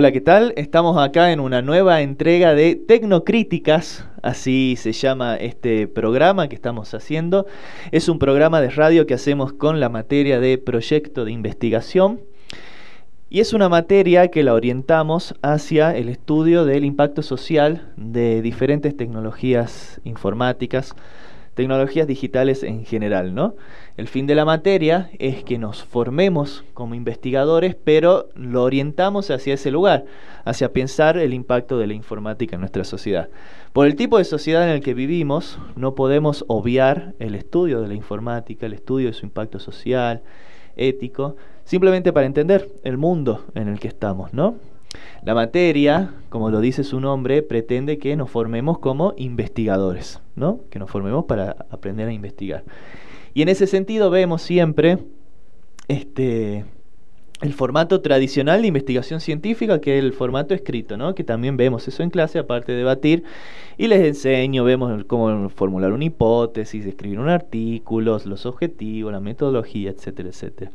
Hola, ¿qué tal? Estamos acá en una nueva entrega de Tecnocríticas, así se llama este programa que estamos haciendo. Es un programa de radio que hacemos con la materia de proyecto de investigación y es una materia que la orientamos hacia el estudio del impacto social de diferentes tecnologías informáticas, tecnologías digitales en general, ¿no? El fin de la materia es que nos formemos como investigadores, pero lo orientamos hacia ese lugar, hacia pensar el impacto de la informática en nuestra sociedad. Por el tipo de sociedad en el que vivimos, no podemos obviar el estudio de la informática, el estudio de su impacto social, ético, simplemente para entender el mundo en el que estamos, ¿no? La materia, como lo dice su nombre, pretende que nos formemos como investigadores, ¿no? Que nos formemos para aprender a investigar. Y en ese sentido vemos siempre este el formato tradicional de investigación científica, que es el formato escrito, ¿no? que también vemos eso en clase, aparte de debatir, y les enseño, vemos cómo formular una hipótesis, escribir un artículo, los objetivos, la metodología, etcétera, etcétera.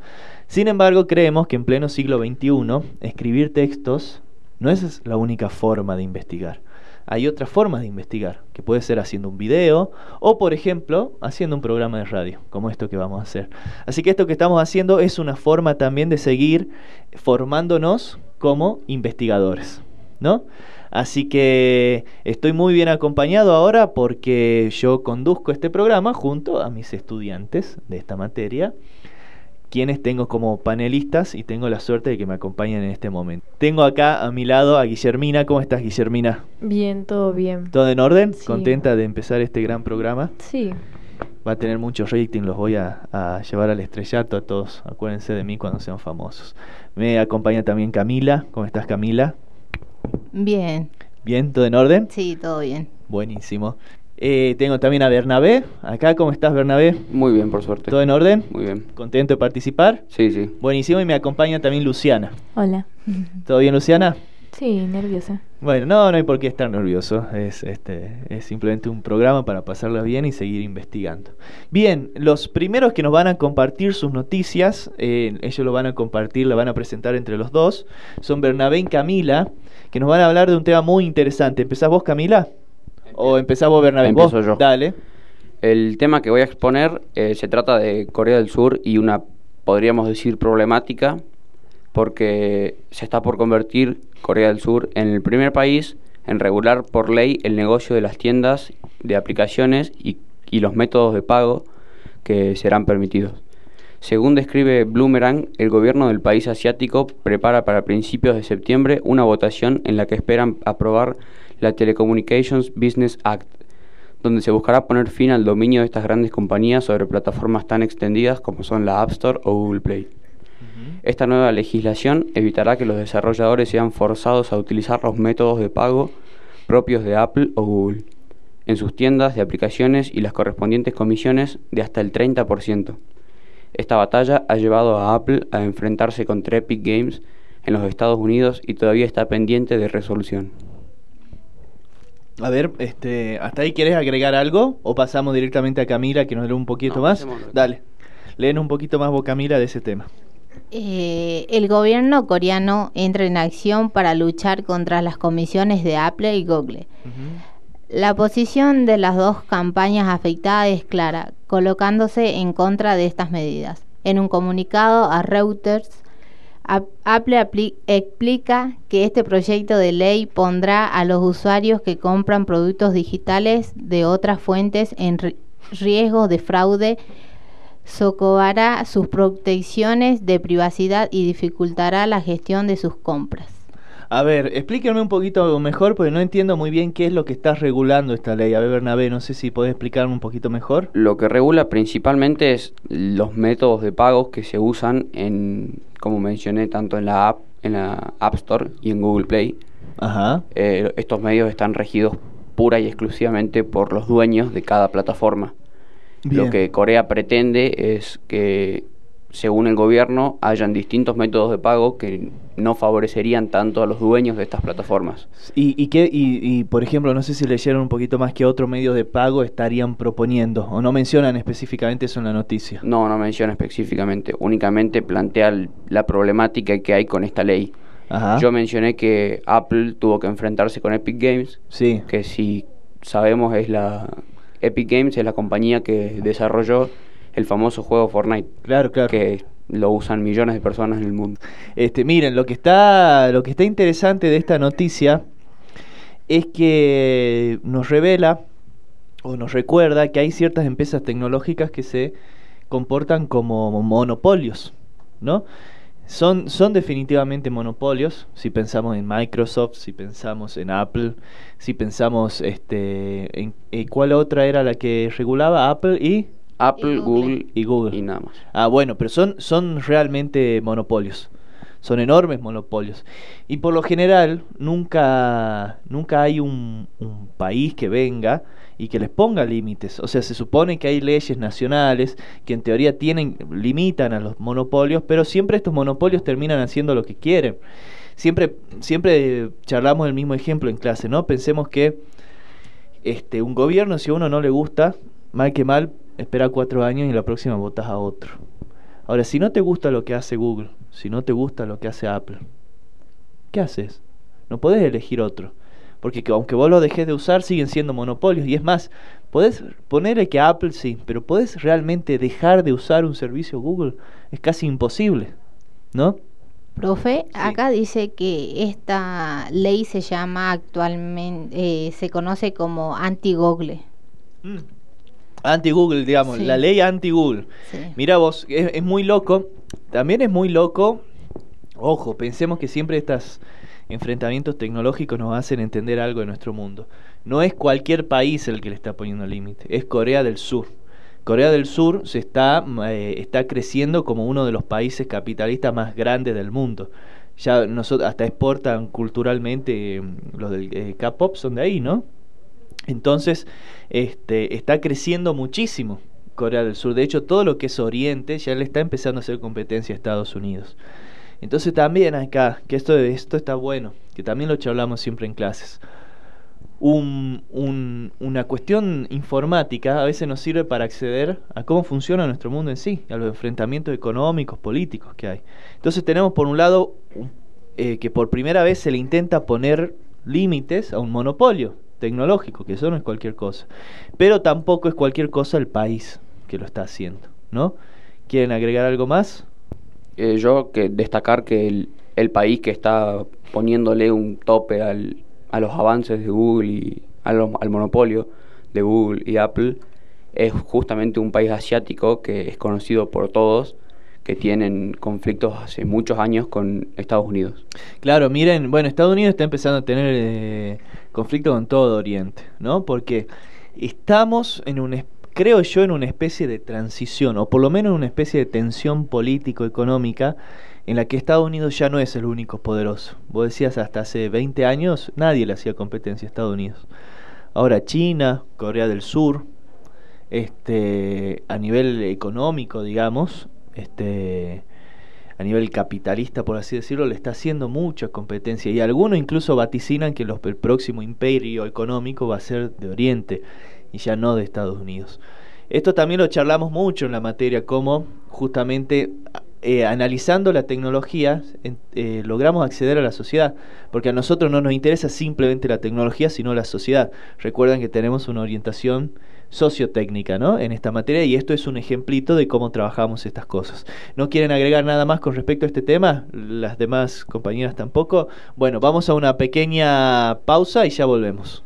Sin embargo, creemos que en pleno siglo XXI, escribir textos no es la única forma de investigar hay otras formas de investigar, que puede ser haciendo un video o, por ejemplo, haciendo un programa de radio, como esto que vamos a hacer. Así que esto que estamos haciendo es una forma también de seguir formándonos como investigadores, ¿no? Así que estoy muy bien acompañado ahora porque yo conduzco este programa junto a mis estudiantes de esta materia quienes tengo como panelistas y tengo la suerte de que me acompañen en este momento. Tengo acá a mi lado a Guillermina. ¿Cómo estás, Guillermina? Bien, todo bien. ¿Todo en orden? ¿Contenta de empezar este gran programa? Sí. Va a tener mucho rating, los voy a, llevar al estrellato a todos. Acuérdense de mí cuando sean famosos. Me acompaña también Camila. ¿Cómo estás, Camila? Bien. ¿Bien? ¿Todo en orden? Sí, todo bien. Buenísimo. Eh, tengo también a Bernabé. Acá, ¿cómo estás, Bernabé? Muy bien, por suerte. ¿Todo en orden? Muy bien. ¿Contento de participar? Sí, sí. Buenísimo. Y me acompaña también Luciana. Hola. ¿Todo bien, Luciana? Sí, nerviosa. Bueno, no, no hay por qué estar nervioso. Es, este, es simplemente un programa para pasarla bien y seguir investigando. Bien, los primeros que nos van a compartir sus noticias, eh, ellos lo van a compartir, lo van a presentar entre los dos, son Bernabé y Camila, que nos van a hablar de un tema muy interesante. ¿Empezás vos, Camila? ¿O empezás vos, Bernabé? Empiezo yo. Dale. El tema que voy a exponer eh, se trata de Corea del Sur y una, podríamos decir, problemática, porque se está por convertir Corea del Sur en el primer país en regular por ley el negocio de las tiendas de aplicaciones y, y los métodos de pago que serán permitidos. Según describe Bloomerang, el gobierno del país asiático prepara para principios de septiembre una votación en la que esperan aprobar la Telecommunications Business Act, donde se buscará poner fin al dominio de estas grandes compañías sobre plataformas tan extendidas como son la App Store o Google Play. Esta nueva legislación evitará que los desarrolladores sean forzados a utilizar los métodos de pago propios de Apple o Google en sus tiendas de aplicaciones y las correspondientes comisiones de hasta el 30%. Esta batalla ha llevado a Apple a enfrentarse contra Epic Games en los Estados Unidos y todavía está pendiente de resolución. A ver, este, ¿hasta ahí quieres agregar algo? ¿O pasamos directamente a Camila que nos lee un poquito más? Dale, leen un poquito más vos, Camila, de ese tema. Eh, el gobierno coreano entra en acción para luchar contra las comisiones de Apple y Google. La posición de las dos campañas afectadas es clara, colocándose en contra de estas medidas. En un comunicado a Reuters, Apple explica que este proyecto de ley pondrá a los usuarios que compran productos digitales de otras fuentes en riesgo de fraude, socorrerá sus protecciones de privacidad y dificultará la gestión de sus compras. A ver, explíquenme un poquito mejor porque no entiendo muy bien qué es lo que está regulando esta ley. A ver, Bernabé, no sé si podés explicarme un poquito mejor. Lo que regula principalmente es los métodos de pagos que se usan en como mencioné, tanto en la App, en la App Store y en Google Play. Ajá. Eh, estos medios están regidos pura y exclusivamente por los dueños de cada plataforma. Lo que Corea pretende es que según el gobierno, hayan distintos métodos de pago que no favorecerían tanto a los dueños de estas plataformas. ¿Y, y, qué, y, por ejemplo, no sé si leyeron un poquito más qué otro medio de pago estarían proponiendo, o no mencionan específicamente eso en la noticia? No, no menciona específicamente, únicamente plantea la problemática que hay con esta ley. Ajá. Yo mencioné que Apple tuvo que enfrentarse con Epic Games, Sí. que si sabemos es la Epic Games es la compañía que desarrolló el famoso juego Fortnite, Claro, claro. que lo usan millones de personas en el mundo. Este, miren, lo que está, lo que está interesante de esta noticia es que nos revela o nos recuerda que hay ciertas empresas tecnológicas que se comportan como monopolios, ¿no? Son, son definitivamente monopolios, si pensamos en Microsoft, si pensamos en Apple, si pensamos este, en, en cuál otra era la que regulaba Apple y, Apple, Y Google. Google y Google. y nada más. Ah, bueno, pero son, son realmente monopolios. Son enormes monopolios. Y por lo general, nunca, nunca hay un, un país que venga y que les ponga límites. O sea, se supone que hay leyes nacionales que en teoría tienen, limitan a los monopolios, pero siempre estos monopolios terminan haciendo lo que quieren. Siempre, siempre charlamos el mismo ejemplo en clase, ¿no? Pensemos que este, un gobierno, si a uno no le gusta, mal que mal, espera cuatro años y la próxima votas a otro. Ahora, si no te gusta lo que hace Google, si no te gusta lo que hace Apple, ¿qué haces? No podés elegir otro. Porque que aunque vos lo dejes de usar, siguen siendo monopolios. Y es más, podés ponerle que Apple sí, pero podés realmente dejar de usar un servicio Google. Es casi imposible, ¿no? Profe, acá dice que esta ley se llama actualmente, eh, se conoce como anti-Google. Mm. Anti-Google, digamos, Sí. la ley anti-Google. Sí. Mira vos, es, es muy loco. También es muy loco. Ojo, pensemos que siempre estos enfrentamientos tecnológicos nos hacen entender algo de nuestro mundo. No es cualquier país el que le está poniendo límite, es Corea del Sur. Corea del Sur se está, eh, está creciendo como uno de los países capitalistas más grandes del mundo. Ya nosotros hasta exportan culturalmente eh, los del eh, K-pop son de ahí, ¿no? Entonces, este, está creciendo muchísimo Corea del Sur. De hecho, todo lo que es Oriente ya le está empezando a hacer competencia a Estados Unidos. Entonces también acá, que esto, esto está bueno, que también lo charlamos siempre en clases. Un, un- una cuestión informática a veces nos sirve para acceder a cómo funciona nuestro mundo en sí, a los enfrentamientos económicos, políticos que hay. Entonces tenemos por un lado eh, que por primera vez se le intenta poner límites a un monopolio tecnológico, que eso no es cualquier cosa. Pero tampoco es cualquier cosa el país que lo está haciendo, ¿no? ¿Quieren agregar algo más? Eh, yo que destacar que el, el país que está poniéndole un tope al, a los avances de Google y al monopolio de Google y Apple es justamente un país asiático que es conocido por todos que tienen conflictos hace muchos años con Estados Unidos. Claro, miren, bueno, Estados Unidos está empezando a tener eh, conflicto con todo Oriente, ¿no? Porque estamos en un, creo yo, en una especie de transición, o por lo menos en una especie de tensión político-económica en la que Estados Unidos ya no es el único poderoso. Vos decías, hasta hace 20 años nadie le hacía competencia a Estados Unidos. Ahora China, Corea del Sur, este, a nivel económico, digamos, este, a nivel capitalista, por así decirlo, le está haciendo mucha competencia. Y algunos incluso vaticinan que los, el próximo imperio económico va a ser de Oriente y ya no de Estados Unidos. Esto también lo charlamos mucho en la materia, como justamente eh, analizando la tecnología eh, logramos acceder a la sociedad, porque a nosotros no nos interesa simplemente la tecnología, sino la sociedad. Recuerdan que tenemos una orientación sociotécnica ¿no? en esta materia y esto es un ejemplito de cómo trabajamos estas cosas. ¿No quieren agregar nada más con respecto a este tema? Las demás compañeras tampoco. Bueno, vamos a una pequeña pausa y ya volvemos.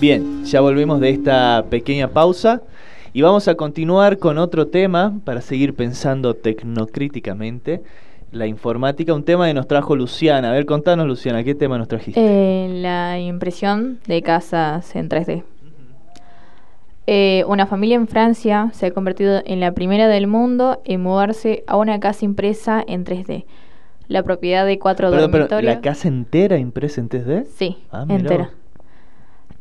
Bien, ya volvimos de esta pequeña pausa y vamos a continuar con otro tema para seguir pensando tecnocríticamente. La informática, un tema que nos trajo Luciana. A ver, contanos, Luciana, ¿qué tema nos trajiste? Eh, la impresión de casas en 3D. Eh, una familia en Francia se ha convertido en la primera del mundo en mudarse a una casa impresa en 3D. La propiedad de cuatro Perdón, pero dormitorios. ¿La casa entera impresa en 3D? Sí, Ah, entera.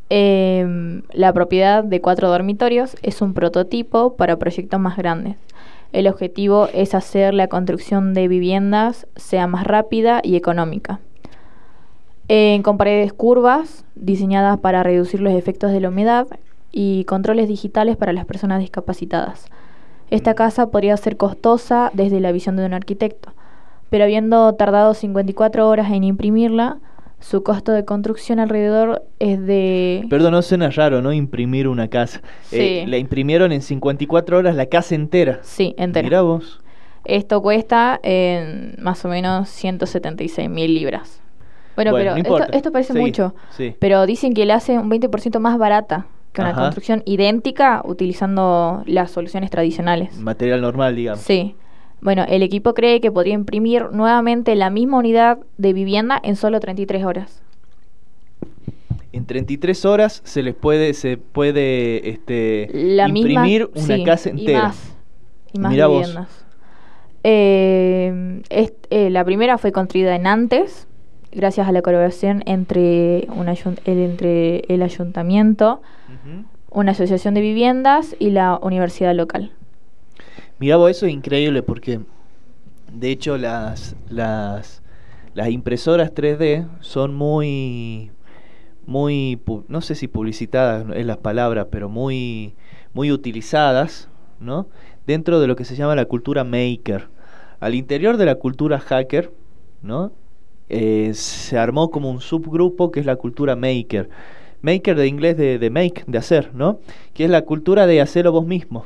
Em, la propiedad de cuatro dormitorios es un prototipo para proyectos más grandes. El objetivo es hacer la construcción de viviendas sea más rápida y económica. Eh, con paredes curvas, diseñadas para reducir los efectos de la humedad y controles digitales para las personas discapacitadas. Esta Mm. casa podría ser costosa desde la visión de un arquitecto, pero habiendo tardado 54 horas en imprimirla, su costo de construcción alrededor es de... Perdón, no suena raro, ¿no? Imprimir una casa. Eh, Sí. la imprimieron en 54 horas la casa entera. Sí, entera. Mirá vos. Esto cuesta en más o menos 176 mil libras. Bueno, Bueno, pero no esto, esto parece mucho. Sí. Pero dicen que le hace un 20% más barata que una Ajá. construcción idéntica utilizando las soluciones tradicionales. Material normal, digamos. Sí. Bueno, el equipo cree que podría imprimir nuevamente la misma unidad de vivienda en solo 33 horas. En 33 horas se les puede, se puede este, La imprimir misma, una sí, casa entera. Y más, y más Mirá vos. viviendas. Eh, est- eh, la primera fue construida en Nantes, gracias a la colaboración entre, un ayun- el, entre el ayuntamiento, una asociación de viviendas y la universidad local. Mirá vos, eso es increíble porque de hecho las, las, las impresoras 3D son muy, muy, no sé si publicitadas es la palabra, pero muy, muy utilizadas, ¿no? Dentro de lo que se llama la cultura maker. Al interior de la cultura hacker, ¿no? Eh, se armó como un subgrupo que es la cultura maker. Maker de inglés de, de make, de hacer, ¿no? Que es la cultura de hacerlo vos mismo.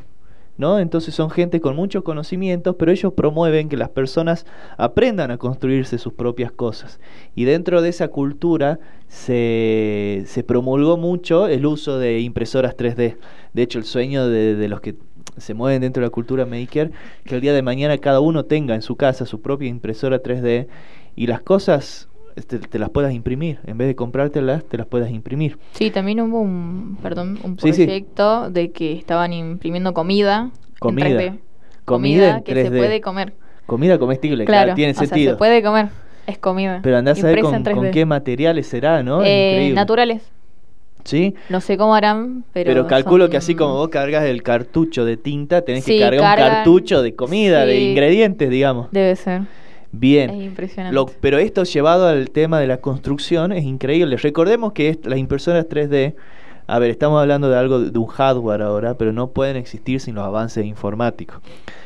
¿No? Entonces son gente con muchos conocimientos, pero ellos promueven que las personas aprendan a construirse sus propias cosas. Y dentro de esa cultura se, se promulgó mucho el uso de impresoras 3D. De hecho, el sueño de, de los que se mueven dentro de la cultura maker, que el día de mañana cada uno tenga en su casa su propia impresora 3D y las cosas este, te las puedas imprimir. En vez de comprártelas, te las puedas imprimir. Sí, también hubo un, perdón, un Sí, sí. proyecto de que estaban imprimiendo comida, Comida. en 3D. Comida en que se 3D. puede comer. Comida comestible, Claro, claro, tiene o sea, sentido. se puede comer, es comida. Pero andás a ver con, en con 3D. qué materiales será, ¿no? Eh, naturales. ¿Sí? No sé cómo harán, pero. Pero, calculo son- que así como vos cargas el cartucho de tinta, tenés Sí, que cargar cargan- un cartucho de comida, de ingredientes, digamos. Debe ser. Bien. Es impresionante. Lo- pero esto llevado al tema de la construcción es increíble. Recordemos que las impresoras 3D, a ver, estamos hablando de algo de un hardware ahora, pero no pueden existir sin los avances informáticos.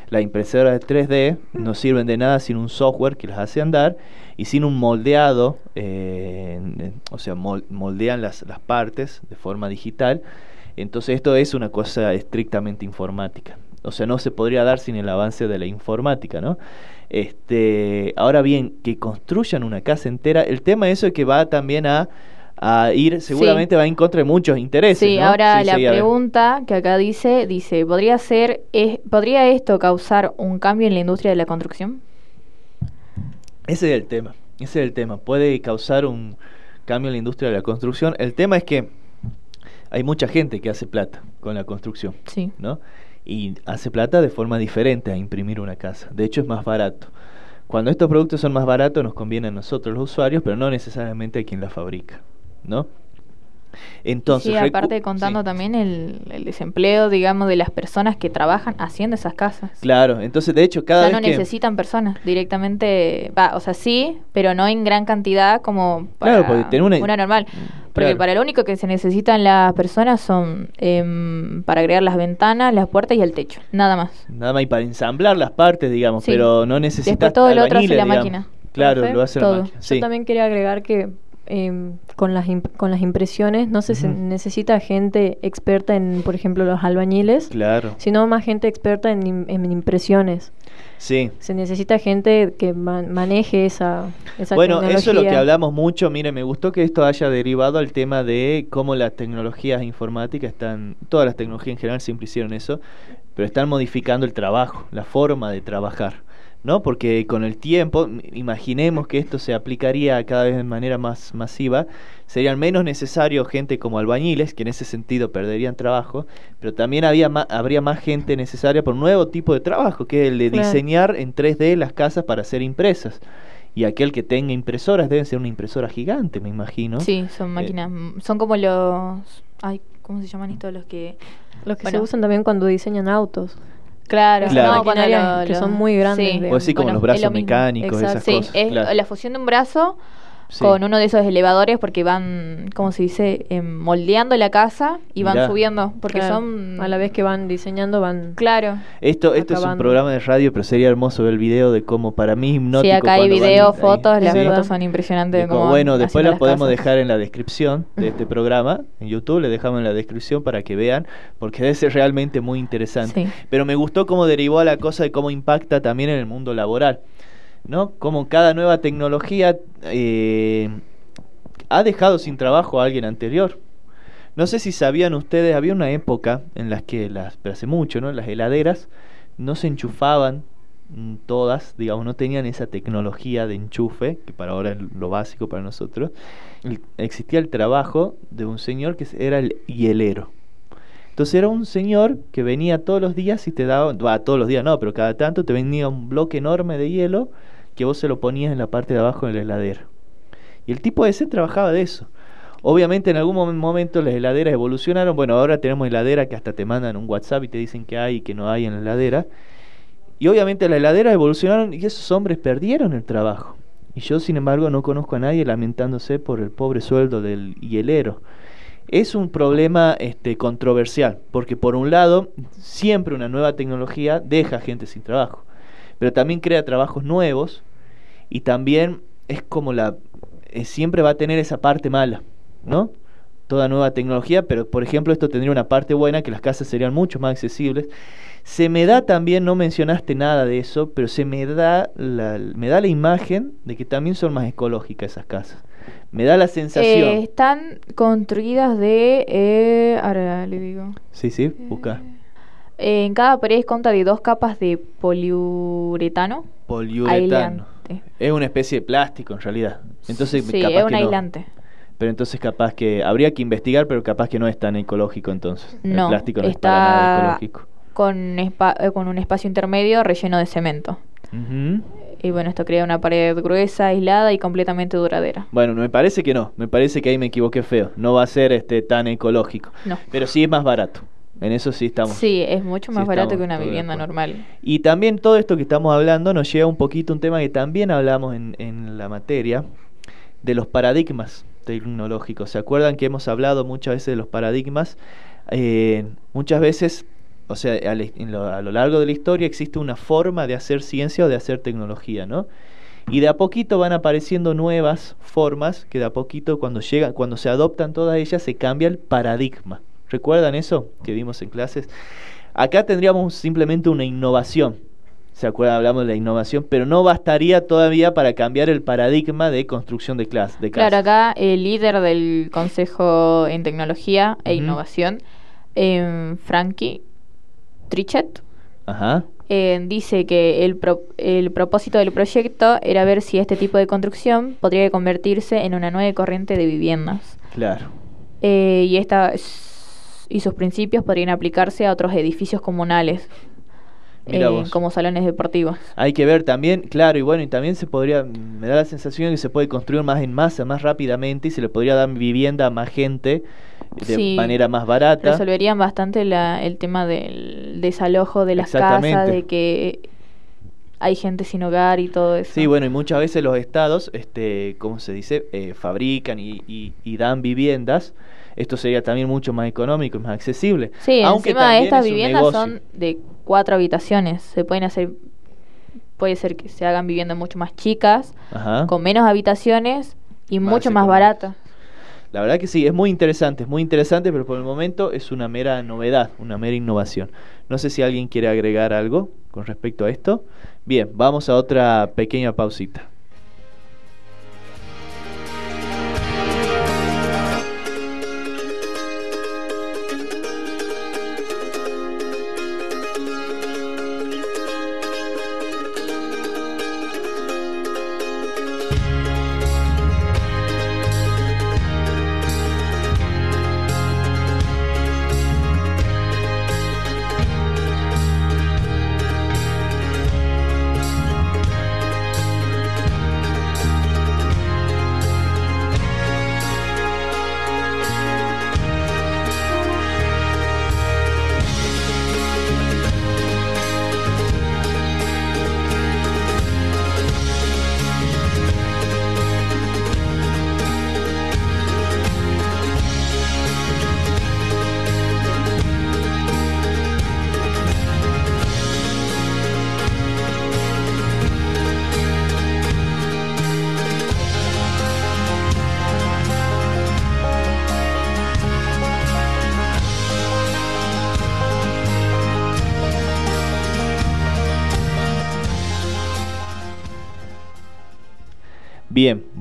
Las impresoras 3D no sirven de nada sin un software que las hace andar y sin un moldeado, eh, o sea, mol- moldean las, las partes de forma digital. Entonces esto es una cosa estrictamente informática. O sea, no se podría dar sin el avance de la informática, ¿no? Este, ahora bien, que construyan una casa entera, el tema eso es que va también a, a ir, seguramente va en contra de muchos intereses. Sí, ¿no? ahora Sí, la sí, pregunta que acá dice, dice, ¿podría ser, es- ¿podría esto causar un cambio en la industria de la construcción? Ese es el tema, ese es el tema. Puede causar un cambio en la industria de la construcción. El tema es que hay mucha gente que hace plata con la construcción. ¿no? Y hace plata de forma diferente a imprimir una casa. De hecho, es más barato. Cuando estos productos son más baratos, nos conviene a nosotros los usuarios, pero no necesariamente a quien la fabrica, ¿no? Entonces, sí, aparte contando sí. también el, el desempleo, digamos, de las personas que trabajan haciendo esas casas. Claro, entonces de hecho O cada no vez que necesitan personas directamente, va, o sea, sí, pero no en gran cantidad como para Claro, porque una- normal. Porque Claro. para lo único que se necesitan las personas son em, para agregar las ventanas, las puertas y el techo, nada más. nada más y para ensamblar las partes, digamos, Sí. pero no necesitas Después todo lo otro hace la digamos. máquina. Claro, lo hace todo. la máquina. Yo también quería agregar que em, con, las con las impresiones no se, necesita gente experta en, por ejemplo, los albañiles, claro. sino más gente experta en, en impresiones. Sí. Se necesita gente que maneje esa, esa bueno, eso es lo que hablamos mucho. Mire, me gustó que esto haya derivado al tema de cómo las tecnologías informáticas están, todas las tecnologías en general siempre hicieron eso, pero están modificando el trabajo, la forma de trabajar. ¿No? Porque con el tiempo, imaginemos que esto se aplicaría cada vez de manera más masiva, serían menos necesarios gente como albañiles, que en ese sentido perderían trabajo, pero también había habría más gente necesaria por un nuevo tipo de trabajo, que es el de diseñar en 3D las casas para ser impresas. Y aquel que tenga impresoras debe ser una impresora gigante, me imagino. Sí, son eh, máquinas, son como los... Ay, ¿cómo se llaman estos? Los que... Los que se usan también cuando diseñan autos. Claro, claro. No, que son muy grandes. Sí. O así como los brazos mecánicos, esas sí, cosas. Es la fusión de un brazo con uno de esos elevadores porque van, ¿cómo se dice? Eh, moldeando la casa y van subiendo. Porque son. A la vez que van diseñando, van. Claro. Esto, esto es un programa de radio, pero sería hermoso ver el video de cómo para mí hipnótico. Sí, acá hay video, fotos, las fotos son impresionantes. bueno, después las podemos dejar en la descripción de este programa. En YouTube le dejamos en la descripción para que vean, porque debe ser realmente muy interesante. Pero me gustó cómo derivó a la cosa de cómo impacta también en el mundo laboral. ¿No? Como cada nueva tecnología eh, ha dejado sin trabajo a alguien anterior. No sé si sabían ustedes, había una época en la que, las, hace mucho, ¿no? Las heladeras no se enchufaban mm, todas, digamos, no tenían esa tecnología de enchufe, que para ahora es lo básico para nosotros. existía el trabajo de un señor que era el hielero. Entonces era un señor que venía todos los días y te daba, va, todos los días no, pero cada tanto te venía un bloque enorme de hielo que vos se lo ponías en la parte de abajo de la heladera. Y el tipo ese trabajaba de eso. Obviamente en algún momento las heladeras evolucionaron. Bueno, ahora tenemos heladeras que hasta te mandan un WhatsApp y te dicen que hay y que no hay en la heladera. Y obviamente las heladeras evolucionaron y esos hombres perdieron el trabajo. Y yo, sin embargo, no conozco a nadie lamentándose por el pobre sueldo del hielero. Es un problema este, controversial, porque por un lado, siempre una nueva tecnología deja gente sin trabajo pero también crea trabajos nuevos y también es como la eh, siempre va a tener esa parte mala, ¿no? Toda nueva tecnología, pero por ejemplo esto tendría una parte buena que las casas serían mucho más accesibles. Se me da también, no mencionaste nada de eso, pero se me da la, me da la imagen de que también son más ecológicas esas casas. Me da la sensación. Eh, están construidas de, eh, ahora le digo. Sí, sí, busca. En cada pared consta de dos capas de poliuretano. Poliuretano. Es una especie de plástico en realidad. Entonces, sí, es un aislante. Pero entonces capaz que habría que investigar, pero capaz que no es tan ecológico entonces. No, el plástico no está es para nada ecológico. Con, eh, con un espacio intermedio relleno de cemento. Y bueno, esto crea una pared gruesa, aislada y completamente duradera. Bueno, me parece que no, me parece que ahí me equivoqué feo. No va a ser este tan ecológico. No. Pero sí es más barato. En eso sí estamos. Sí, es mucho más barato que una vivienda normal. Y también todo esto que estamos hablando nos lleva un poquito a un tema que también hablamos en, en la materia, de los paradigmas tecnológicos. ¿Se acuerdan que hemos hablado muchas veces de los paradigmas? Eh, muchas veces, o sea, a lo, a lo largo de la historia existe una forma de hacer ciencia o de hacer tecnología, ¿no? Y de a poquito van apareciendo nuevas formas que de a poquito cuando llegan, cuando se adoptan todas ellas se cambia el paradigma. ¿Recuerdan eso que vimos en clases? Acá tendríamos simplemente una innovación. ¿Se acuerdan? Hablamos de la innovación, pero no bastaría todavía para cambiar el paradigma de construcción de, clases. Claro, acá el líder del Consejo en Tecnología e Innovación, eh, Frankie Trichet, eh, dice que el, el propósito del proyecto era ver si este tipo de construcción podría convertirse en una nueva corriente de viviendas. Claro. Eh, y esta y sus principios podrían aplicarse a otros edificios comunales. Eh, como salones deportivos. Hay que ver también, claro, y bueno, y también se podría, me da la sensación que se puede construir más en masa, más rápidamente, y se le podría dar vivienda a más gente de manera más barata. Resolverían bastante el tema del desalojo de las casas, de que hay gente sin hogar y todo eso. Sí, bueno, y muchas veces los estados, este, ¿cómo se dice? Eh, fabrican y, y dan viviendas esto sería también mucho más económico y más accesible. Sí, Aunque encima estas viviendas son de cuatro habitaciones, se pueden hacer, puede ser que se hagan viviendas mucho más chicas, con menos habitaciones Y mucho más barata. La verdad que sí, es muy interesante, es muy interesante, pero por el momento es una mera novedad, una mera innovación. No sé si alguien quiere agregar algo con respecto a esto. Bien, vamos a otra pequeña pausita.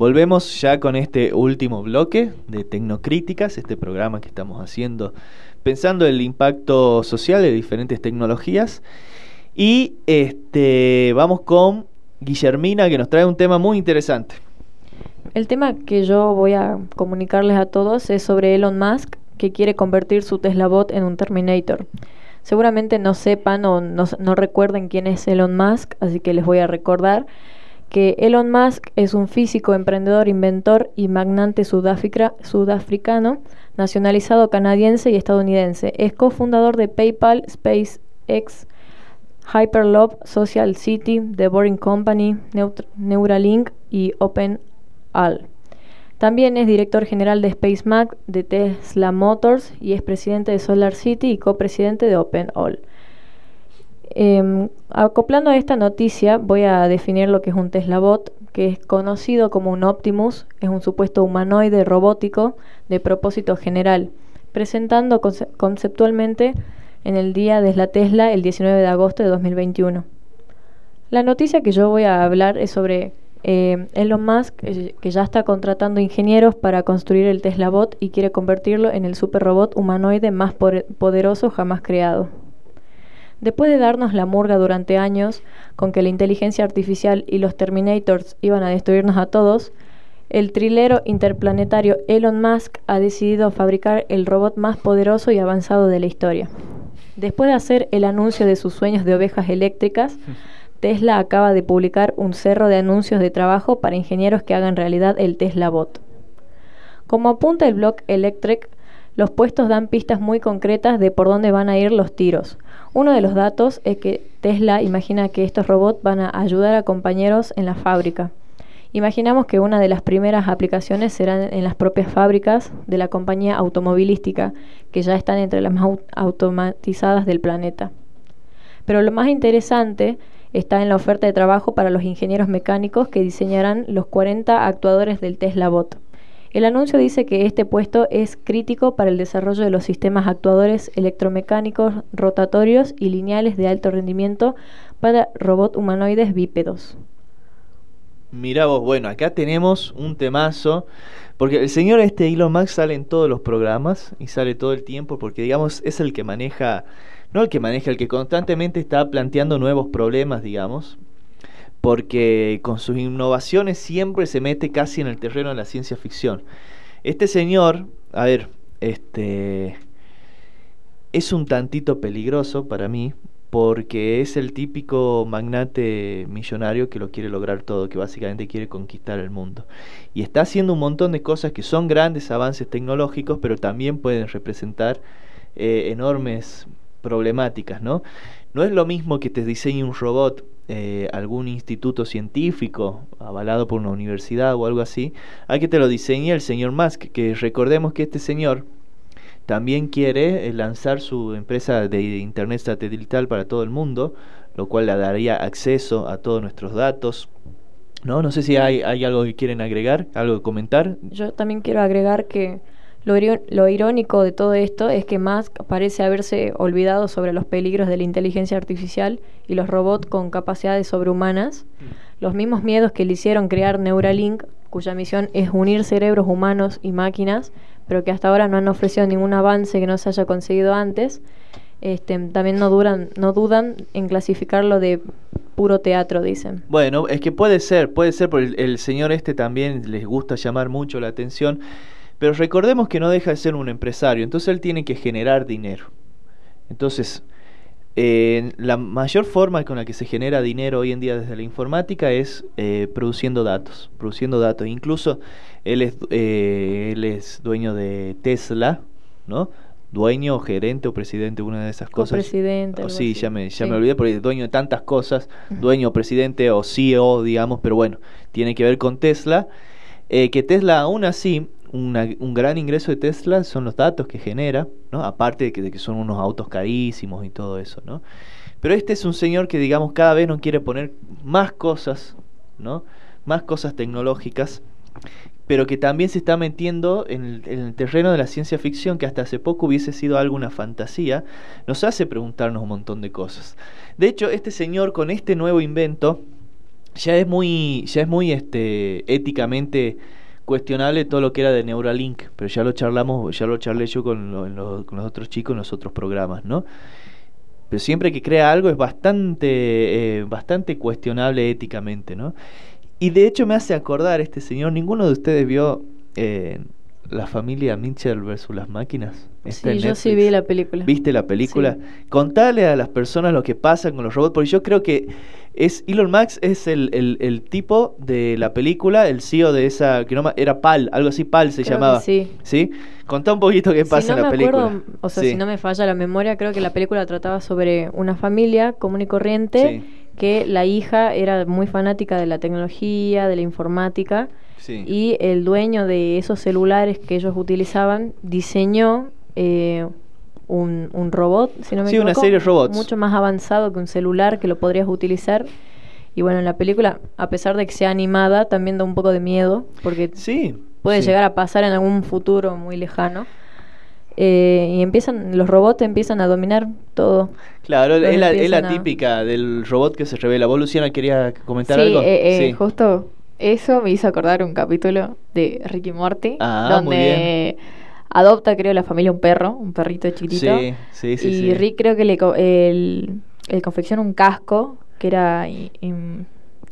Volvemos ya con este último bloque de Tecnocríticas, este programa que estamos haciendo pensando el impacto social de diferentes tecnologías. Y este vamos con Guillermina que nos trae un tema muy interesante. El tema que yo voy a comunicarles a todos es sobre Elon Musk que quiere convertir su Tesla Bot en un Terminator. Seguramente no sepan o no, no recuerden quién es Elon Musk, así que les voy a recordar que Elon Musk es un físico, emprendedor, inventor y magnate sudafricano, nacionalizado canadiense y estadounidense. Es cofundador de PayPal, SpaceX, Hyperloop, Social City, The Boring Company, Neuralink y OpenAL. También es director general de SpaceMac, de Tesla Motors y es presidente de Solar City y copresidente de OpenAL. Em, acoplando a esta noticia, voy a definir lo que es un Tesla Bot, que es conocido como un Optimus, es un supuesto humanoide robótico de propósito general, presentando conceptualmente en el día de la Tesla el 19 de agosto de 2021. La noticia que yo voy a hablar es sobre eh, Elon Musk, eh, que ya está contratando ingenieros para construir el Tesla Bot y quiere convertirlo en el super robot humanoide más poderoso jamás creado. Después de darnos la murga durante años con que la inteligencia artificial y los Terminators iban a destruirnos a todos, el trilero interplanetario Elon Musk ha decidido fabricar el robot más poderoso y avanzado de la historia. Después de hacer el anuncio de sus sueños de ovejas eléctricas, Tesla acaba de publicar un cerro de anuncios de trabajo para ingenieros que hagan realidad el Tesla Bot. Como apunta el blog Electric, los puestos dan pistas muy concretas de por dónde van a ir los tiros. Uno de los datos es que Tesla imagina que estos robots van a ayudar a compañeros en la fábrica. Imaginamos que una de las primeras aplicaciones serán en las propias fábricas de la compañía automovilística, que ya están entre las más automatizadas del planeta. Pero lo más interesante está en la oferta de trabajo para los ingenieros mecánicos que diseñarán los 40 actuadores del Tesla Bot. El anuncio dice que este puesto es crítico para el desarrollo de los sistemas actuadores electromecánicos rotatorios y lineales de alto rendimiento para robot humanoides bípedos. Mira vos, bueno, acá tenemos un temazo, porque el señor este Elon Musk sale en todos los programas y sale todo el tiempo, porque digamos es el que maneja, no el que maneja, el que constantemente está planteando nuevos problemas, digamos, porque con sus innovaciones siempre se mete casi en el terreno de la ciencia ficción. Este señor, a ver, este es un tantito peligroso para mí porque es el típico magnate millonario que lo quiere lograr todo, que básicamente quiere conquistar el mundo. Y está haciendo un montón de cosas que son grandes avances tecnológicos, pero también pueden representar eh, enormes problemáticas, ¿no? No es lo mismo que te diseñe un robot eh, algún instituto científico avalado por una universidad o algo así, a que te lo diseñe el señor Musk, que recordemos que este señor también quiere eh, lanzar su empresa de internet satelital para todo el mundo, lo cual le daría acceso a todos nuestros datos, ¿No? No sé si hay, algo que quieren agregar, algo que comentar. Yo también quiero agregar que lo, irónico de todo esto es que Musk parece haberse olvidado sobre los peligros de la inteligencia artificial y los robots con capacidades sobrehumanas, los mismos miedos que le hicieron crear Neuralink, cuya misión es unir cerebros humanos y máquinas, pero que hasta ahora no han ofrecido ningún avance que no se haya conseguido antes. Este, también no, duran, no dudan en clasificarlo de puro teatro, dicen. Bueno, es que puede ser, puede ser, porque el, el señor este también les gusta llamar mucho la atención, pero recordemos que no deja de ser un empresario, entonces él tiene que generar dinero. Entonces, eh, la mayor forma con la que se genera dinero hoy en día desde la informática es eh, produciendo datos, produciendo datos. Incluso él es, eh, él es dueño de Tesla, ¿no? Dueño, gerente o presidente, una de esas cosas. Copresidente, Oh, sí, ya me, ya Sí. me olvidé porque es dueño de tantas cosas, dueño, presidente o CEO, digamos, pero bueno, tiene que ver con Tesla. Que Tesla aún así, un gran ingreso de Tesla son los datos que genera, ¿no? Aparte de que, son unos autos carísimos y todo eso, ¿no? Pero este es un señor que, digamos, cada vez nos quiere poner más cosas, ¿no? Más cosas tecnológicas, pero que también se está metiendo en el, en el terreno de la ciencia ficción, que hasta hace poco hubiese sido alguna fantasía, nos hace preguntarnos un montón de cosas. De hecho, este señor con este nuevo invento ya es muy, ya es muy este, éticamente cuestionable todo lo que era de Neuralink, pero ya lo charlamos, ya lo charlé yo con, lo- con los otros chicos en los otros programas, ¿no? Pero siempre que crea algo es bastante, eh, bastante cuestionable éticamente, ¿no? Y de hecho me hace acordar este señor, ninguno de ustedes vio eh, la familia Mitchell versus las máquinas. Está Sí, en yo sí vi la película. ¿Viste la película? Sí. Contale a las personas lo que pasa con los robots, porque yo creo que es Elon Musk es el, el, el tipo de la película, el CEO de esa, que no era PAL, algo así PAL se Creo llamaba. sí. ¿Sí? Contá un poquito qué pasa si no en la me película. acuerdo, o sea, Sí. si no me falla la memoria, creo que la película trataba sobre una familia común y corriente, que la hija era muy fanática de la tecnología, de la informática, Sí. y el dueño de esos celulares que ellos utilizaban diseñó eh, un, un robot, si no me Sí, una serie de robots. mucho más avanzado que un celular que lo podrías utilizar. Y bueno, en la película, a pesar de que sea animada, también da un poco de miedo, porque Sí. puede sí. llegar a pasar en algún futuro muy lejano. Eh, y empiezan, los robots empiezan a dominar todo. Claro, es la, es la empiezan a- típica del robot que se revela. ¿Vos, Luciana, querías comentar sí, algo? eh, eh, Sí. justo eso me hizo acordar un capítulo de Ricky Morty, Ah, muy donde adopta, creo, la familia un perro, un perrito chiquitito. Sí, sí, sí, y sí. Rick creo que le, co- el, el confecciona un casco que era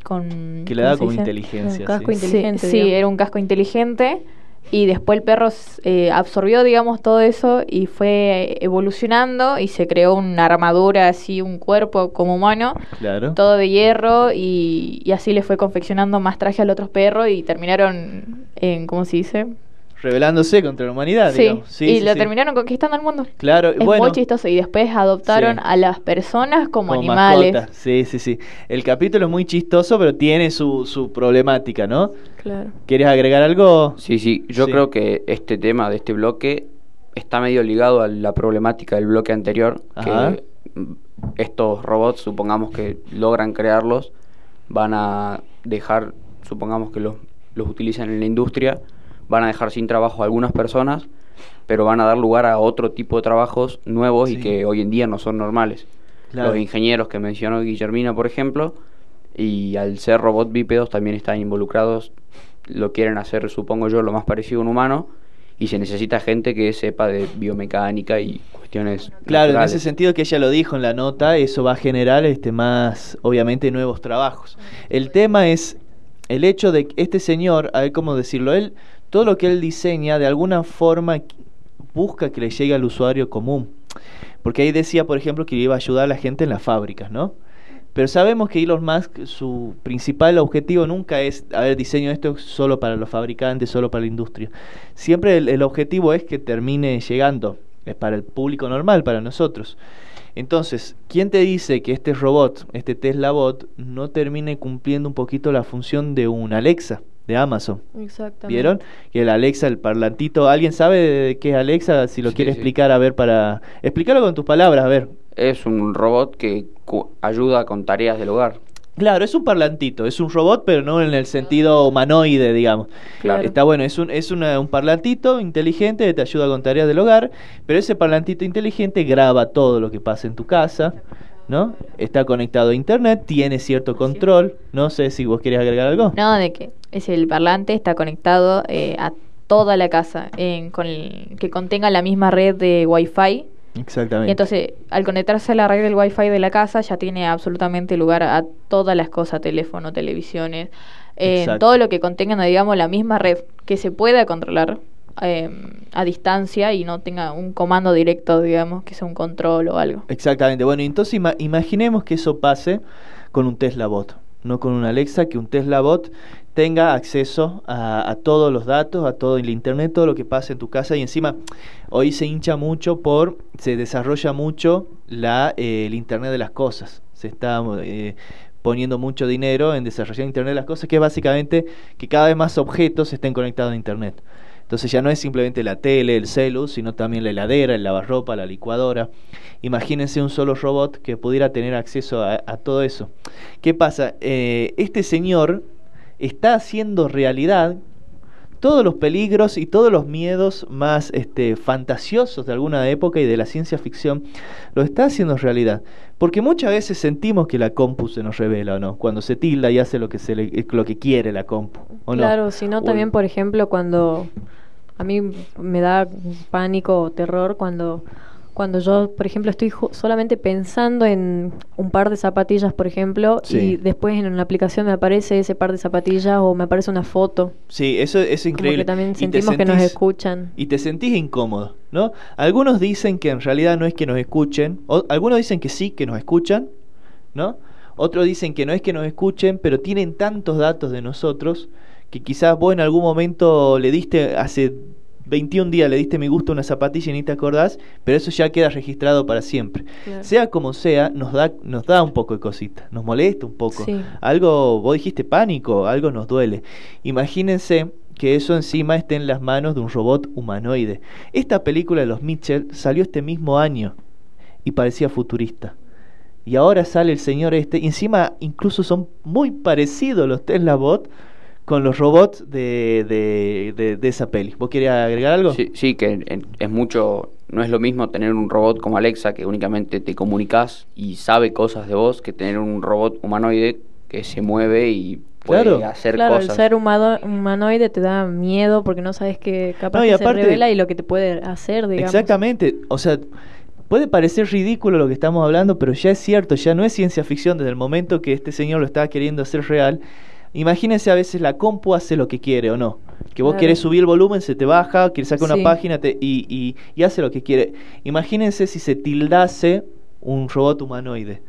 con... Que le ¿cómo da como inteligencia. Un casco sí. inteligente, Sí, sí, era un casco inteligente. Y después el perro eh, absorbió, digamos, todo eso y fue evolucionando y se creó una armadura así, un cuerpo como humano, Claro. todo de hierro y, y así le fue confeccionando más traje al otro perro y terminaron en, ¿cómo se dice? Revelándose contra la humanidad, Sí. Sí, y sí, lo sí. terminaron conquistando al mundo. Claro, Es bueno. muy chistoso y después adoptaron Sí. a las personas como, como animales. mascota. Sí, sí, sí. El capítulo es muy chistoso, pero tiene su, su problemática, ¿no? Claro. ¿Quieres agregar algo? Sí, sí, yo Sí. creo que este tema de este bloque está medio ligado a la problemática del bloque anterior, Ajá. que estos robots, supongamos que logran crearlos, van a dejar, supongamos que los, los utilizan en la industria, van a dejar sin trabajo a algunas personas, pero van a dar lugar a otro tipo de trabajos nuevos Sí. y que hoy en día no son normales. Claro. Los ingenieros que mencionó Guillermina, por ejemplo, y al ser robot bípedos también están involucrados, lo quieren hacer, supongo yo, lo más parecido a un humano, y se necesita gente que sepa de biomecánica y cuestiones. Claro, en ese sentido que ella lo dijo en la nota, eso va a generar este más, obviamente, nuevos trabajos. El tema es el hecho de que este señor, a ver cómo decirlo, él, todo lo que él diseña, de alguna forma busca que le llegue al usuario común. Porque ahí decía, por ejemplo, que iba a ayudar a la gente en las fábricas, ¿no? Pero sabemos que Elon Musk, su principal objetivo nunca es, a ver, diseño esto solo para los fabricantes, solo para la industria. Siempre el, el objetivo es que termine llegando eh, para el público normal, para nosotros. Entonces, ¿quién te dice que este robot, este Tesla bot, no termine cumpliendo un poquito la función de un Alexa de Amazon? Exactamente. ¿Vieron? Que el Alexa, el parlantito, ¿alguien sabe de qué es Alexa? Si lo Sí, quiere sí. explicar, a ver, para... Explícalo con tus palabras, a ver. Es un robot que ayuda con tareas del hogar. Claro, es un parlantito, es un robot, pero no en el sentido humanoide, digamos. Claro. Está bueno, es un, es una- un parlantito inteligente que te ayuda con tareas del hogar, pero ese parlantito inteligente graba todo lo que pasa en tu casa, ¿no? Está conectado a internet, tiene cierto control. No sé si vos querés agregar algo. No, de que es el parlante, está conectado eh, a toda la casa, en- con el- que contenga la misma red de Wi-Fi. Exactamente. Y entonces, al conectarse a la red del Wi-Fi de la casa, ya tiene absolutamente lugar a todas las cosas, teléfono, televisiones, eh, todo lo que contengan, digamos, la misma red, que se pueda controlar eh, a distancia y no tenga un comando directo, digamos, que sea un control o algo. Exactamente. Bueno, entonces ima- imaginemos que eso pase con un Tesla Bot, no con un Alexa, que un Tesla Bot tenga acceso a, todos los datos, a todo el internet, todo lo que pasa en tu casa y encima hoy se hincha mucho por, se desarrolla mucho la, eh, el internet de las cosas. Se está eh, poniendo mucho dinero en desarrollar internet de las cosas, que es básicamente que cada vez más objetos estén conectados a internet. Entonces ya no es simplemente la tele, el celu, sino también la heladera, el lavarropa, la licuadora. Imagínense un solo robot que pudiera tener acceso a, a todo eso. ¿Qué pasa? Eh, este señor está haciendo realidad todos los peligros y todos los miedos más este, fantasiosos de alguna época y de la ciencia ficción, lo está haciendo realidad. Porque muchas veces sentimos que la compu se nos revela, ¿o no? Cuando se tilda y hace lo que, se le- lo que quiere la compu, ¿o no? Claro, sino también, por ejemplo, cuando a mí me da pánico o terror cuando, cuando yo, por ejemplo, estoy solamente pensando en un par de zapatillas, por ejemplo, Sí. y después en una aplicación me aparece ese par de zapatillas o me aparece una foto. Sí, eso es Como increíble. que también sentimos que nos escuchan. y te sentís incómodo, ¿no? Algunos dicen que en realidad no es que nos escuchen, o, algunos dicen que sí, que nos escuchan, ¿no? Otros dicen que no es que nos escuchen, pero tienen tantos datos de nosotros que quizás vos en algún momento le diste, hace 21 días le diste me gusta a una zapatilla y ni te acordás, pero eso ya queda registrado para siempre. Claro. Sea como sea, nos da, nos da un poco de cosita, nos molesta un poco. Sí. Algo, vos dijiste pánico, algo nos duele. Imagínense que eso encima esté en las manos de un robot humanoide. Esta película de los Mitchell salió este mismo año y parecía futurista. Y ahora sale el señor este, y encima incluso son muy parecidos los Tesla Bot con los robots de, de, de- de esa peli. ¿Vos querías agregar algo? Sí, sí, que en- es mucho, no es lo mismo tener un robot como Alexa que únicamente te comunicas y sabe cosas de vos que tener un robot humanoide que se mueve y puede Claro. hacer Claro, cosas. el ser humano, humanoide te da miedo porque no sabes qué capaz No, y que aparte- se revela y lo que te puede hacer, digamos. Exactamente, o sea, puede parecer ridículo lo que estamos hablando, pero ya es cierto, ya no es ciencia ficción desde el momento que este señor lo está queriendo hacer real. Imagínense a veces la compu hace lo que quiere o no. Que vos Claro. querés subir el volumen, se te baja, quieres sacar Sí. una página te- y, y- y hace lo que quiere. Imagínense si se tildase un robot humanoide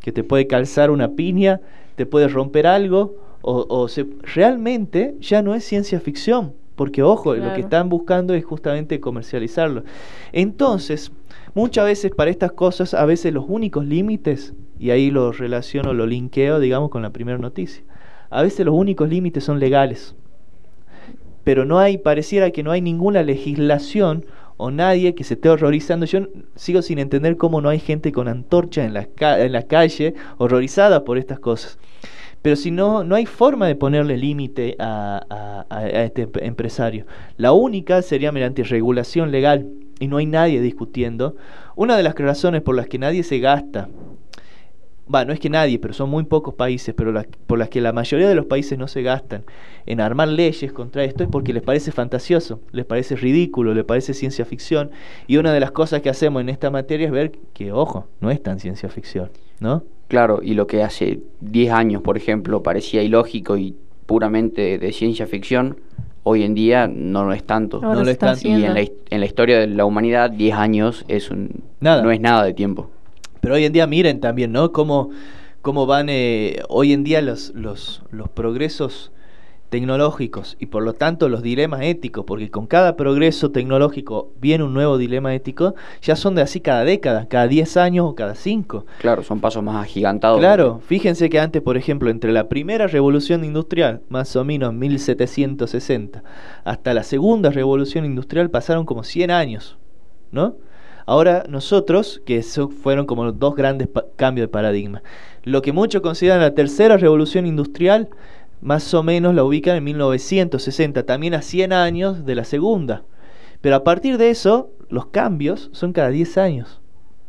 que te puede calzar una piña, te puede romper algo, o, o se, realmente ya no es ciencia ficción, porque ojo, lo que están buscando es justamente comercializarlo. Entonces, muchas veces para estas cosas, a veces los únicos límites, y ahí lo relaciono, lo linkeo, digamos, con la primera noticia, a veces los únicos límites son legales pero no hay, pareciera que no hay ninguna legislación o nadie que se esté horrorizando. Yo sigo sin entender cómo no hay gente con antorcha en la, calle horrorizada por estas cosas. Pero si no, no hay forma de ponerle límite a, este em- empresario. La única sería mediante regulación legal y no hay nadie discutiendo. Una de las razones por las que nadie se gasta va, no es que nadie, pero son muy pocos países, pero las, por las que la mayoría de los países no se gastan en armar leyes contra esto es porque les parece fantasioso, les parece ridículo, les parece ciencia ficción. Y una de las cosas que hacemos en esta materia es ver que, ojo, no es tan ciencia ficción, ¿no? Claro, y lo que hace 10 años, por ejemplo, parecía ilógico y puramente de ciencia ficción, hoy en día no lo es tanto. No lo está están- Y en la, en la historia de la humanidad, 10 años es un, Nada. no es nada de tiempo. Pero hoy en día miren también, ¿no? Cómo, cómo van eh, hoy en día los, los, los progresos tecnológicos y por lo tanto los dilemas éticos, porque con cada progreso tecnológico viene un nuevo dilema ético, ya son de así cada década, cada 10 años o cada 5. Claro, son pasos más agigantados. Claro, fíjense que antes, por ejemplo, entre la primera revolución industrial, más o menos 1760, hasta la segunda revolución industrial pasaron como 100 años, ¿no? Ahora nosotros, que eso fueron como los dos grandes cambios de paradigma. Lo que muchos consideran la tercera revolución industrial, más o menos la ubican en 1960, también a 100 años de la segunda. Pero a partir de eso, los cambios son cada 10 años.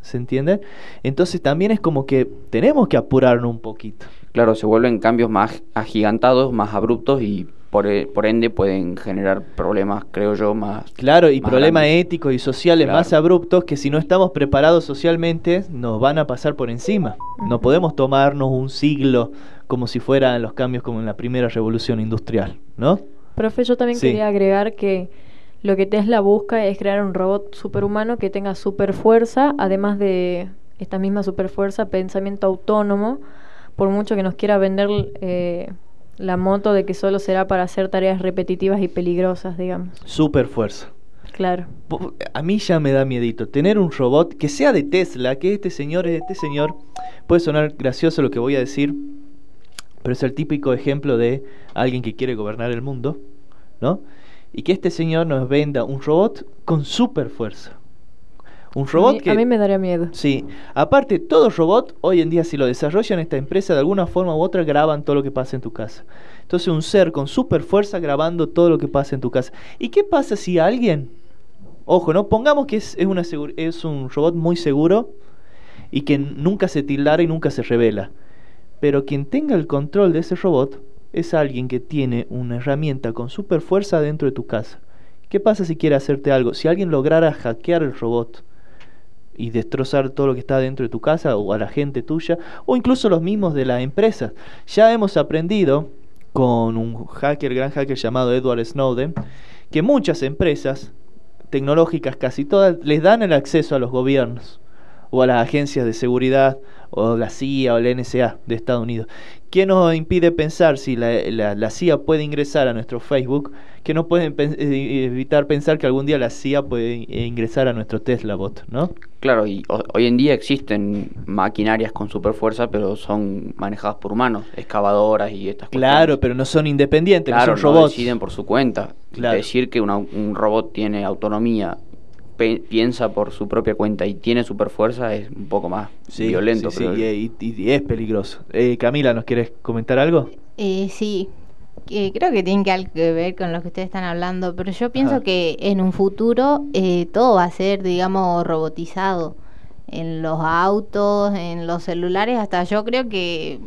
¿Se entiende? Entonces también es como que tenemos que apurarnos un poquito. Claro, se vuelven cambios más agigantados, más abruptos y por, e, por ende pueden generar problemas, creo yo, más. Claro, y problemas éticos y sociales más abruptos que si no estamos preparados socialmente nos van a pasar por encima. No podemos tomarnos un siglo como si fueran los cambios como en la primera revolución industrial, ¿no? Profe, yo también quería agregar que lo que Tesla busca es crear un robot superhumano que tenga super fuerza, además de esta misma super fuerza, pensamiento autónomo, por mucho que nos quiera vender eh, la moto de que solo será para hacer tareas repetitivas y peligrosas, digamos. Super fuerza. Claro. A mí ya me da miedito tener un robot que sea de Tesla, que este señor es este señor. Puede sonar gracioso lo que voy a decir, pero es el típico ejemplo de alguien que quiere gobernar el mundo, ¿no? y que este señor nos venda un robot con super fuerza. Un robot que... A mí me daría miedo. Sí. Aparte, todo robot, hoy en día, si lo desarrollan esta empresa, de alguna forma u otra graban todo lo que pasa en tu casa. Entonces, un ser con super fuerza grabando todo lo que pasa en tu casa. ¿Y qué pasa si alguien... Ojo, ¿no? Pongamos que es, es, una es un robot muy seguro y que nunca se tildara y nunca se revela. Pero quien tenga el control de ese robot es alguien que tiene una herramienta con super fuerza dentro de tu casa. ¿Qué pasa si quiere hacerte algo? Si alguien lograra hackear el robot y destrozar todo lo que está dentro de tu casa o a la gente tuya o incluso los mismos de la empresa. Ya hemos aprendido con un hacker, gran hacker llamado Edward Snowden, que muchas empresas tecnológicas, casi todas, les dan el acceso a los gobiernos o a las agencias de seguridad o la CIA o la NSA de Estados Unidos. ¿Qué nos impide pensar si la, la, CIA puede ingresar a nuestro Facebook? Que no pueden eh, evitar pensar que algún día la CIA puede ingresar a nuestro Tesla bot, ¿no? Claro, y hoy en día existen maquinarias con super fuerza, pero son manejadas por humanos, excavadoras y estas cosas. Claro, pero no son independientes, claro, no son robots. deciden por su cuenta. Decir que un robot tiene autonomía piensa por su propia cuenta y tiene super fuerza es un poco más violento. Sí, y, es peligroso. Eh, Camila, ¿nos quieres comentar algo? Eh, sí, creo que tiene que, que ver con lo que ustedes están hablando, pero yo pienso que en un futuro eh, todo va a ser, digamos, robotizado. En los autos, en los celulares, hasta yo creo que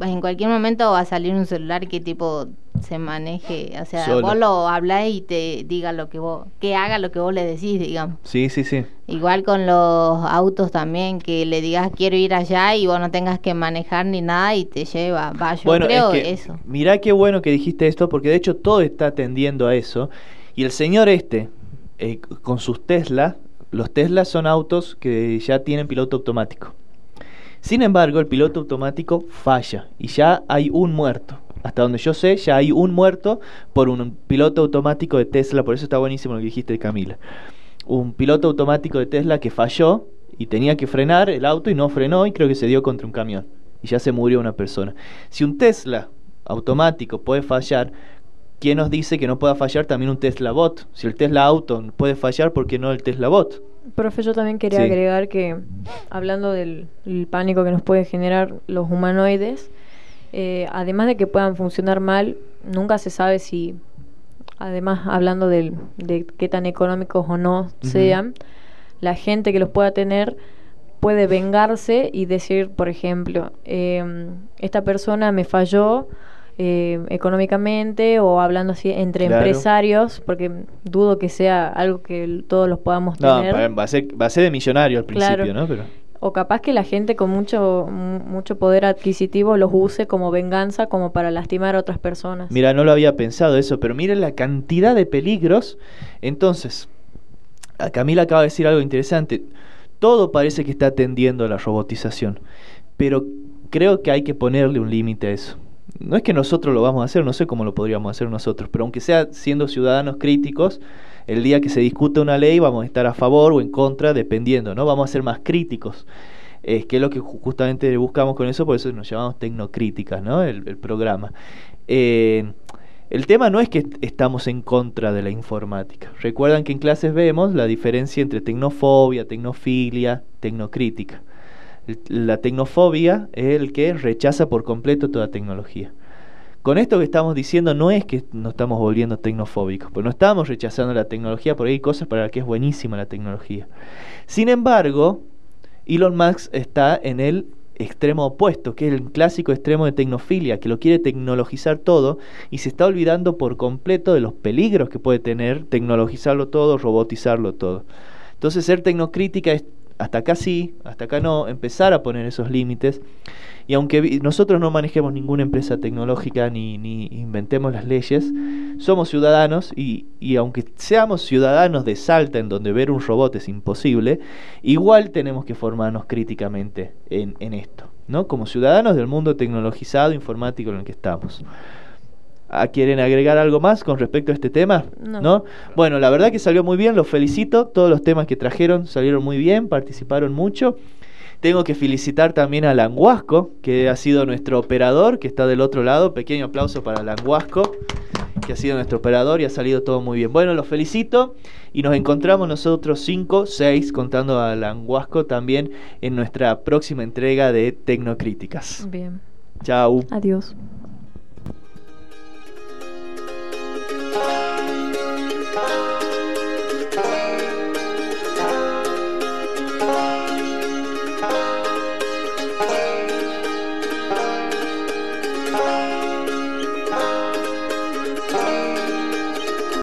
en cualquier momento va a salir un celular que tipo se maneje, o sea, vos lo hablas y te diga lo que vos, que haga lo que vos le decís, digamos. Sí, sí, sí. Igual con los autos también, que le digas quiero ir allá y vos no tengas que manejar ni nada y te lleva. Va, yo creo eso. Mirá qué bueno que dijiste esto, porque de hecho todo está tendiendo a eso. Y el señor este, eh, con sus Tesla, los Teslas son autos que ya tienen piloto automático. Sin embargo, el piloto automático falla y ya hay un muerto. Hasta donde yo sé, ya hay un muerto por un piloto automático de Tesla. Por eso está buenísimo lo que dijiste, Camila. Un piloto automático de Tesla que falló y tenía que frenar el auto y no frenó y creo que se dio contra un camión. Y ya se murió una persona. Si un Tesla automático puede fallar, ¿quién nos dice que no pueda fallar también un Tesla bot? Si el Tesla auto puede fallar, ¿por qué no el Tesla bot? Profe, yo también quería agregar que, hablando del pánico que nos puede generar los humanoides, eh, además de que puedan funcionar mal, nunca se sabe si, además hablando de qué tan económicos o no sean, la gente que los pueda tener puede vengarse y decir, por ejemplo, em, esta persona me falló eh, económicamente o hablando así entre empresarios, porque dudo que sea algo que todos los podamos tener. No, va a ser, va a ser de millonario al principio, ¿no? Pero o capaz que la gente con mucho mucho poder adquisitivo los use como venganza, como para lastimar a otras personas. Mira, no lo había pensado eso, pero miren la cantidad de peligros. Entonces, Camila acaba de decir algo interesante. Todo parece que está atendiendo a la robotización, pero creo que hay que ponerle un límite a eso. No es que nosotros lo vamos a hacer, no sé cómo lo podríamos hacer nosotros, pero aunque sea siendo ciudadanos críticos, el día que se discute una ley vamos a estar a favor o en contra, dependiendo, ¿no? Vamos a ser más críticos. Es que es lo que justamente buscamos con eso, por eso nos llamamos tecnocríticas, ¿no? El, programa. Eh, El tema no es que estamos en contra de la informática. Recuerdan que en clases vemos la diferencia entre tecnofobia, tecnofilia, tecnocrítica. La tecnofobia es el que rechaza por completo toda tecnología. Con esto que estamos diciendo no es que nos estamos volviendo tecnofóbicos, pues no estamos rechazando la tecnología, porque hay cosas para las que es buenísima la tecnología. Sin embargo, Elon Musk está en el extremo opuesto, que es el clásico extremo de tecnofilia, que lo quiere tecnologizar todo y se está olvidando por completo de los peligros que puede tener tecnologizarlo todo, robotizarlo todo. Entonces ser tecnocrítica es hasta acá sí, hasta acá no, empezar a poner esos límites. Y aunque nosotros no manejemos ninguna empresa tecnológica ni, inventemos las leyes, somos ciudadanos y, y, aunque seamos ciudadanos de Salta en donde ver un robot es imposible, igual tenemos que formarnos críticamente en, en esto, ¿no? Como ciudadanos del mundo tecnologizado, informático en el que estamos. ¿Quieren agregar algo más con respecto a este tema? No. Bueno, la verdad que salió muy bien, los felicito. Todos los temas que trajeron salieron muy bien, participaron mucho. Tengo que felicitar también a Languasco, que ha sido nuestro operador, que está del otro lado. Pequeño aplauso para Languasco, que ha sido nuestro operador y ha salido todo muy bien. Bueno, los felicito y nos encontramos nosotros 5, 6, contando a Languasco también en nuestra próxima entrega de Tecnocríticas. Bien. Chao. Adiós.